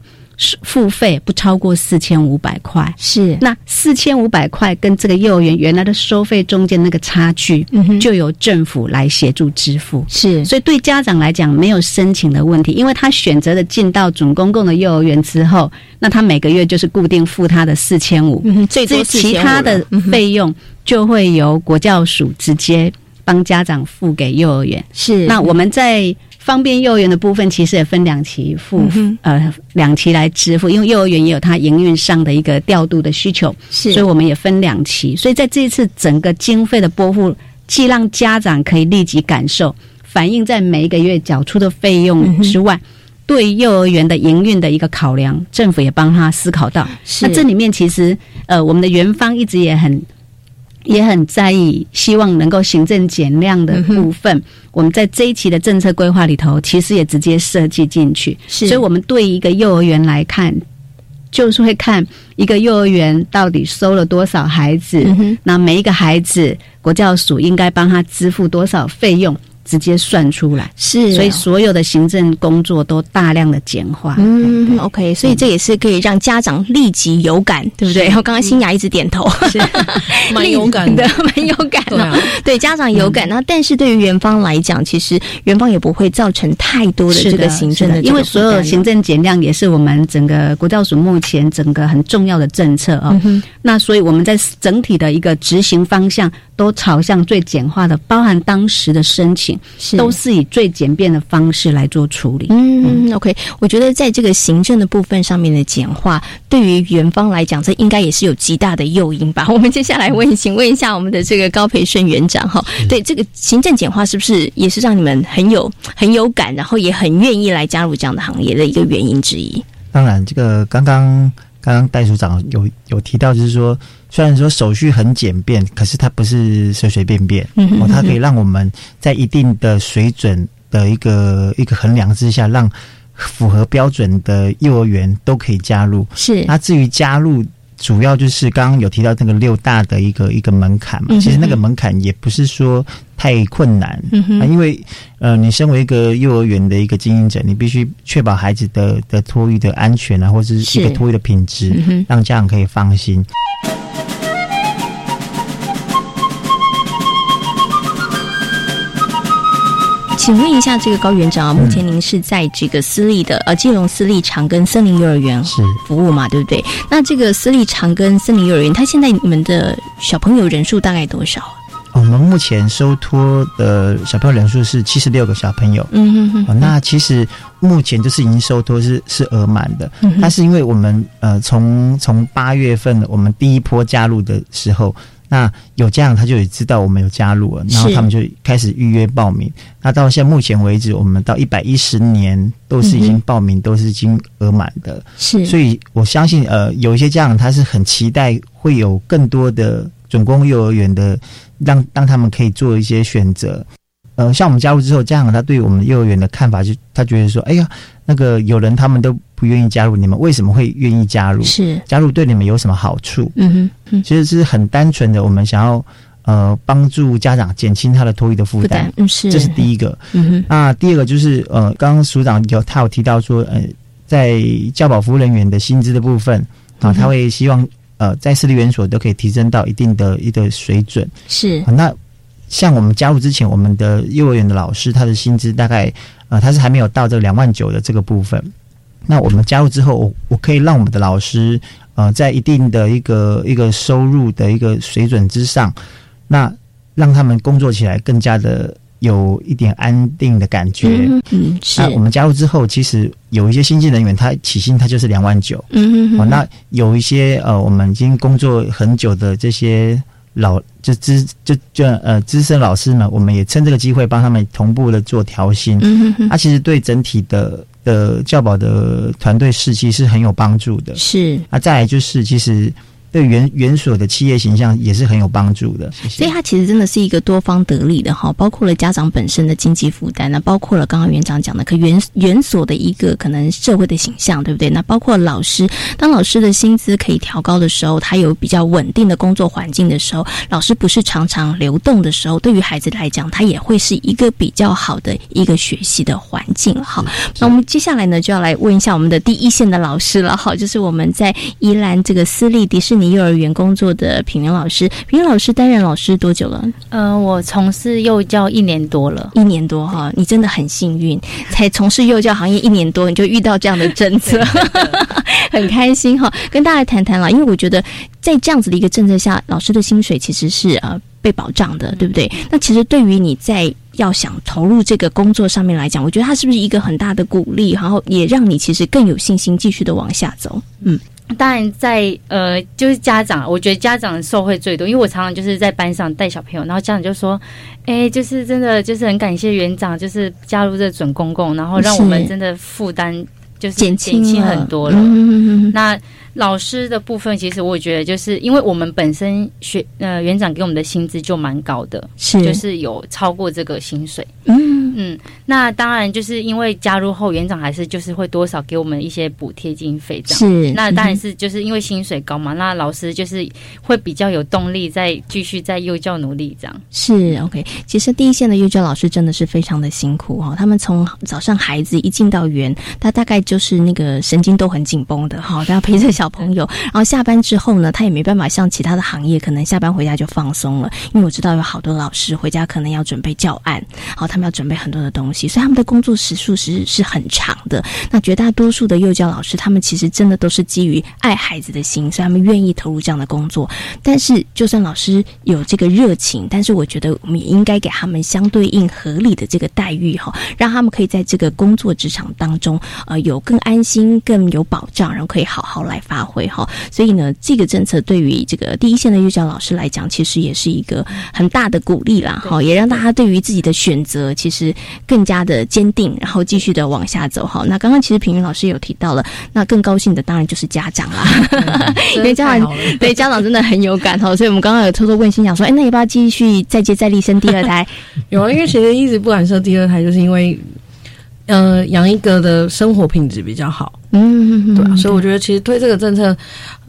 付费不超过四千五百块，是。那四千五百块跟这个幼儿园原来的收费中间那个差距，就由政府来协助支付。是，所以对家长来讲没有申请的问题，因为他选择的进到准公共的幼儿园之后，那他每个月就是固定付他的四千五，最多其他的费用就会由国教署直接帮家长付给幼儿园。是，那我们在。方便幼儿园的部分其实也分两期付，呃，两期来支付，因为幼儿园也有它营运上的一个调度的需求，是，所以我们也分两期。所以在这一次整个经费的拨付，既让家长可以立即感受，反映在每一个月缴出的费用之外，对幼儿园的营运的一个考量，政府也帮他思考到。那这里面其实，呃，我们的园方一直也很。也很在意，希望能够行政减量的部分，我们在这一期的政策规划里头，其实也直接设计进去。是，所以我们对一个幼儿园来看，就是会看一个幼儿园到底收了多少孩子，那每一个孩子，国教署应该帮他支付多少费用。直接算出来。是，所以所有的行政工作都大量的简化。嗯，OK，所以这也是可以让家长立即有感，对不对？然后刚刚新雅一直点头，是。蛮有感的，蛮有感的。对家长有感，那但是对于园方来讲，其实园方也不会造成太多的这个行政的，因为所有行政减量也是我们整个国教署目前整个很重要的政策啊。那所以我们在整体的一个执行方向都朝向最简化的，包含当时的申请。都是以最简便的方式来做处理。嗯，OK，我觉得在这个行政的部分上面的简化，对于园方来讲，这应该也是有极大的诱因吧。我们接下来问，请问一下我们的这个高培顺园长哈，对这个行政简化是不是也是让你们很有很有感，然后也很愿意来加入这样的行业的一个原因之一？当然，这个刚刚刚刚戴署长有有提到，就是说。虽然说手续很简便，可是它不是随随便便哦，它可以让我们在一定的水准的一个一个衡量之下，让符合标准的幼儿园都可以加入。是，那至于加入，主要就是刚刚有提到那个六大的一个一个门槛嘛，其实那个门槛也不是说太困难啊，因为呃，你身为一个幼儿园的一个经营者，你必须确保孩子的的托育的安全啊，或者是一个托育的品质，让家长可以放心。请问一下，这个高园长啊，目前您是在这个私立的呃，基隆私立长庚森林幼儿园是服务嘛？对不对？那这个私立长庚森林幼儿园，它现在你们的小朋友人数大概多少？我们目前收托的小朋友人数是七十六个小朋友。嗯哼哼。那其实目前就是已经收托是是额满的，嗯但是因为我们呃从从八月份我们第一波加入的时候。那有家长他就也知道我们有加入了，然后他们就开始预约报名。那到现在目前为止，我们到一百一十年都是已经报名，都是已经额满的。是，所以我相信，呃，有一些家长他是很期待会有更多的准公幼儿园的，让让他们可以做一些选择。呃，像我们加入之后，家长他对我们幼儿园的看法，就他觉得说，哎呀，那个有人他们都不愿意加入，你们为什么会愿意加入？是加入对你们有什么好处？嗯哼，其实是很单纯的，我们想要呃帮助家长减轻他的托育的负担。嗯，是，这是第一个。嗯哼，那第二个就是呃，刚刚署长有他有提到说，呃，在教保服务人员的薪资的部分啊，他会希望呃在私立园所都可以提升到一定的一个水准。是，那。像我们加入之前，我们的幼儿园的老师，他的薪资大概，呃，他是还没有到这个两万九的这个部分。那我们加入之后，我我可以让我们的老师，呃，在一定的一个一个收入的一个水准之上，那让他们工作起来更加的有一点安定的感觉。嗯，是。那我们加入之后，其实有一些新进人员，他起薪他就是两万九。嗯哦，那有一些呃，我们已经工作很久的这些。老就资就就呃资深老师们，我们也趁这个机会帮他们同步的做调薪。嗯哼，他其实对整体的的教保的团队士气是很有帮助的。是啊，再来就是其实。对原原所的企业形象也是很有帮助的，所以它其实真的是一个多方得利的哈，包括了家长本身的经济负担，那包括了刚刚园长讲的，可原原所的一个可能社会的形象，对不对？那包括老师，当老师的薪资可以调高的时候，他有比较稳定的工作环境的时候，老师不是常常流动的时候，对于孩子来讲，他也会是一个比较好的一个学习的环境哈。那我们接下来呢，就要来问一下我们的第一线的老师了哈，就是我们在宜兰这个私立迪士尼。幼儿园工作的品玲老师，品玲老师担任老师多久了？呃，我从事幼教一年多了，一年多哈，你真的很幸运，才从事幼教行业一年多，你就遇到这样的政策，很开心哈。跟大家谈谈了，因为我觉得在这样子的一个政策下，老师的薪水其实是呃被保障的，对不对？那其实对于你在要想投入这个工作上面来讲，我觉得它是不是一个很大的鼓励，然后也让你其实更有信心继续的往下走？嗯。当然，在呃，就是家长，我觉得家长受惠最多，因为我常常就是在班上带小朋友，然后家长就说：“哎，就是真的，就是很感谢园长，就是加入这准公共，然后让我们真的负担就是减轻很多了。”那老师的部分，其实我觉得就是因为我们本身学呃园长给我们的薪资就蛮高的，是就是有超过这个薪水。嗯嗯，那当然就是因为加入后，园长还是就是会多少给我们一些补贴经费这样。是，那当然是就是因为薪水高嘛，那老师就是会比较有动力再继续在幼教努力这样。是 OK，其实第一线的幼教老师真的是非常的辛苦哈，他们从早上孩子一进到园，他大概就是那个神经都很紧绷的哈，他要陪着小。小朋友，然后下班之后呢，他也没办法像其他的行业，可能下班回家就放松了。因为我知道有好多老师回家可能要准备教案，好，他们要准备很多的东西，所以他们的工作时数是是很长的。那绝大多数的幼教老师，他们其实真的都是基于爱孩子的心，所以他们愿意投入这样的工作。但是，就算老师有这个热情，但是我觉得我们也应该给他们相对应合理的这个待遇哈，让他们可以在这个工作职场当中，呃，有更安心、更有保障，然后可以好好来。发挥哈，所以呢，这个政策对于这个第一线的幼教老师来讲，其实也是一个很大的鼓励啦。哈，也让大家对于自己的选择其实更加的坚定，然后继续的往下走。哈，那刚刚其实平云老师有提到了，那更高兴的当然就是家长啦，因为家长对家长真的很有感哈。所以我们刚刚有偷偷问心想说，哎，那要不要继续再接再厉生第二胎？有啊，因为其实一直不敢生第二胎，就是因为。呃，养一个的生活品质比较好，嗯，对，所以我觉得其实推这个政策。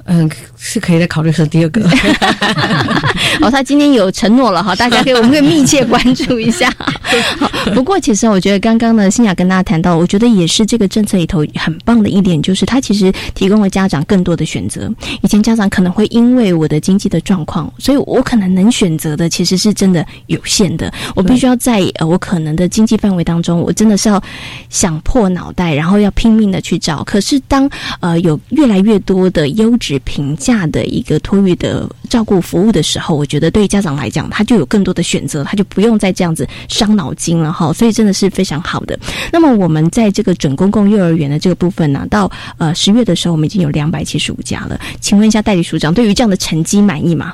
嗯，是可以再考虑是第二个。哦，他今天有承诺了哈，大家可以我们可以密切关注一下。不过，其实我觉得刚刚呢，新雅跟大家谈到，我觉得也是这个政策里头很棒的一点，就是它其实提供了家长更多的选择。以前家长可能会因为我的经济的状况，所以我可能能选择的其实是真的有限的。我必须要在呃我可能的经济范围当中，我真的是要想破脑袋，然后要拼命的去找。可是当呃有越来越多的优质值评价的一个托育的照顾服务的时候，我觉得对于家长来讲，他就有更多的选择，他就不用再这样子伤脑筋了哈。所以真的是非常好的。那么我们在这个准公共幼儿园的这个部分呢，到呃十月的时候，我们已经有两百七十五家了。请问一下代理署长，对于这样的成绩满意吗？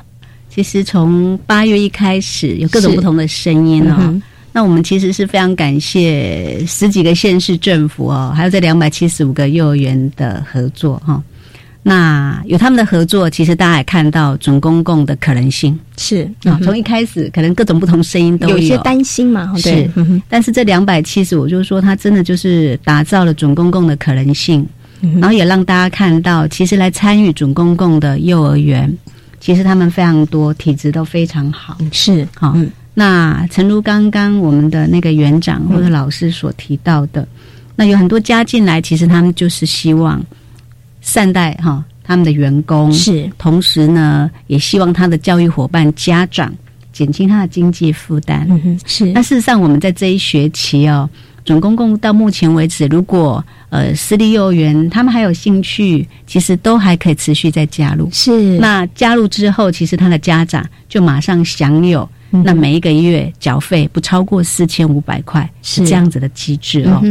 其实从八月一开始，有各种不同的声音哦。那我们其实是非常感谢十几个县市政府哦，还有这两百七十五个幼儿园的合作哈。那有他们的合作，其实大家也看到准公共的可能性是啊。从一开始可能各种不同声音都有一些担心嘛，是。但是这两百七十五，就是说它真的就是打造了准公共的可能性，然后也让大家看到，其实来参与准公共的幼儿园。其实他们非常多，体质都非常好。是好，那诚如刚刚我们的那个园长或者老师所提到的，那有很多加进来，其实他们就是希望善待哈他们的员工，是同时呢，也希望他的教育伙伴家长减轻他的经济负担。嗯哼是。那事实上，我们在这一学期哦。准公共到目前为止，如果呃私立幼儿园他们还有兴趣，其实都还可以持续再加入。是，那加入之后，其实他的家长就马上享有那每一个月缴费不超过四千五百块，是这样子的机制哦。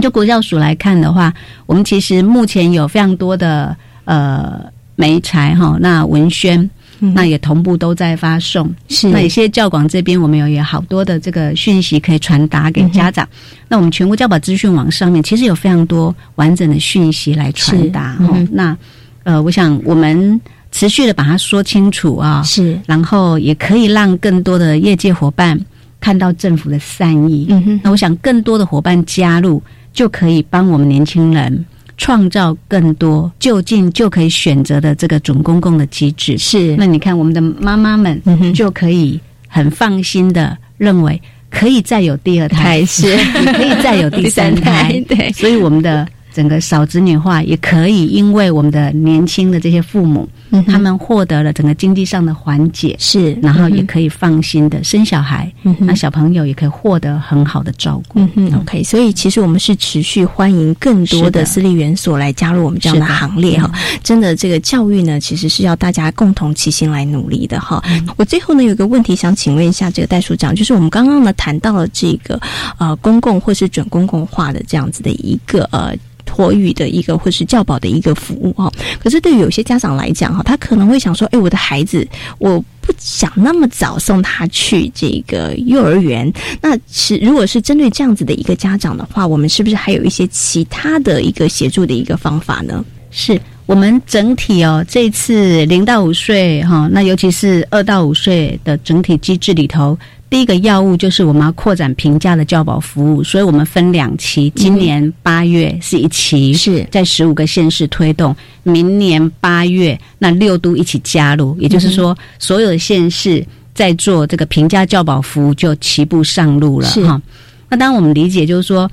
就国教署来看的话，我们其实目前有非常多的呃媒材哈，那文宣。那也同步都在发送，是那有些教广这边我们有也好多的这个讯息可以传达给家长。那我们全国教保资讯网上面其实有非常多完整的讯息来传达哈。那呃，我想我们持续的把它说清楚啊，是，然后也可以让更多的业界伙伴看到政府的善意。嗯哼，那我想更多的伙伴加入，就可以帮我们年轻人。创造更多就近就可以选择的这个准公共的机制。是，那你看我们的妈妈们就可以很放心的认为可以再有第二胎，是。可以再有 第三胎，对，所以我们的。整个少子女化也可以，因为我们的年轻的这些父母，他们获得了整个经济上的缓解，是，然后也可以放心的生小孩，那小朋友也可以获得很好的照顾。嗯 OK，所以其实我们是持续欢迎更多的私立园所来加入我们这样的行列哈。真的，这个教育呢，其实是要大家共同齐心来努力的哈。我最后呢有个问题想请问一下这个戴署长，就是我们刚刚呢谈到了这个呃公共或是准公共化的这样子的一个呃。托育的一个或是教保的一个服务哈，可是对于有些家长来讲哈，他可能会想说，哎，我的孩子我不想那么早送他去这个幼儿园，那是如果是针对这样子的一个家长的话，我们是不是还有一些其他的一个协助的一个方法呢？是我们整体哦，这次零到五岁哈，那尤其是二到五岁的整体机制里头。第一个药物就是我们要扩展平价的教保服务，所以我们分两期，今年八月是一期，是。在十五个县市推动，明年八月那六都一起加入，也就是说，所有的县市在做这个平价教保服务就齐步上路了哈。那当然我们理解就是说，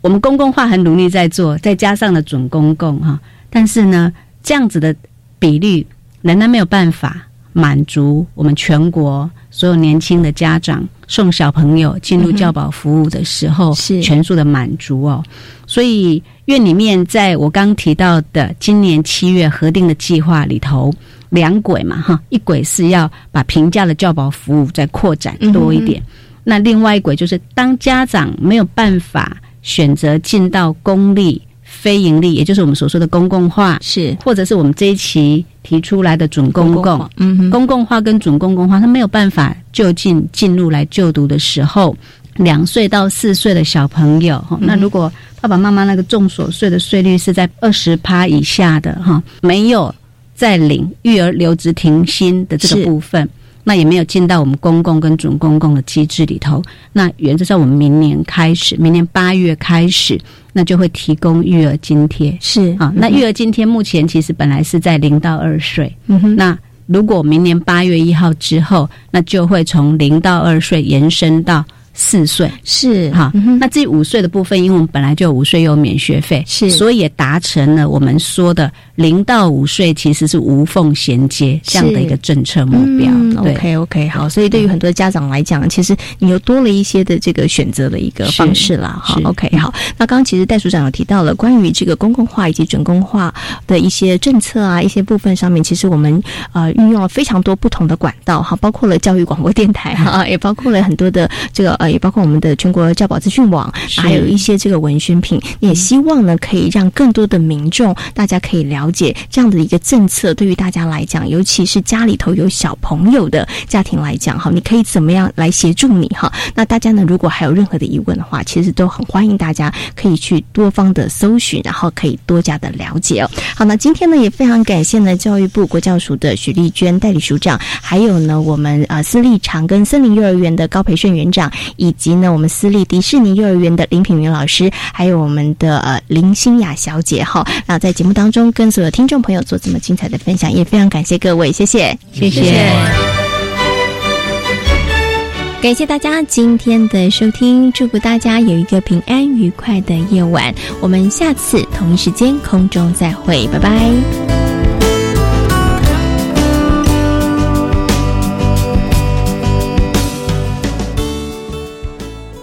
我们公共化很努力在做，再加上了准公共哈，但是呢，这样子的比率仍然没有办法满足我们全国。所有年轻的家长送小朋友进入教保服务的时候，是全数的满足哦。所以院里面在我刚提到的今年七月核定的计划里头，两轨嘛哈，一轨是要把平价的教保服务再扩展多一点，那另外一轨就是当家长没有办法选择进到公立。非盈利，也就是我们所说的公共化，是。或者是我们这一期提出来的准公共，嗯，公共化跟准公共化，它没有办法就近进入来就读的时候，两岁到四岁的小朋友，哈，那如果爸爸妈妈那个重所税的税率是在二十趴以下的，哈，没有在领育儿留职停薪的这个部分。那也没有进到我们公共跟准公共的机制里头。那原则上，我们明年开始，明年八月开始，那就会提供育儿津贴。是啊，那育儿津贴目前其实本来是在零到二岁。嗯哼。那如果明年八月一号之后，那就会从零到二岁延伸到四岁，是哈。那至于五岁的部分，因为我们本来就有五岁有免学费，是，所以也达成了我们说的零到五岁其实是无缝衔接这样的一个政策目标。OK OK，好，所以对于很多家长来讲，其实你又多了一些的这个选择的一个方式啦。哈，OK，好。那刚刚其实戴署长有提到了关于这个公共化以及准公化的一些政策啊，一些部分上面，其实我们呃运用了非常多不同的管道哈，包括了教育广播电台 哈，也包括了很多的这个呃，也包括我们的全国教保资讯网，还有一些这个文宣品，也希望呢可以让更多的民众大家可以了解这样的一个政策，对于大家来讲，尤其是家里头有小朋友的家庭来讲哈，你可以怎么样来协助你哈？那大家呢，如果还有任何的疑问的话，其实都很欢迎大家可以去多方的搜寻，然后可以多加的了解哦。好，那今天呢也非常感谢呢教育部国教署的许丽娟代理署长，还有呢我们啊私立长庚森林幼儿园的高培顺园长，以及呢我们私立迪士尼幼儿园的林品云老师，还有我们的呃林心雅小姐哈。那在节目当中跟有听众朋友做这么精彩的分享，也非常感谢各位，谢谢，谢谢。感谢大家今天的收听，祝福大家有一个平安愉快的夜晚。我们下次同一时间空中再会，拜拜。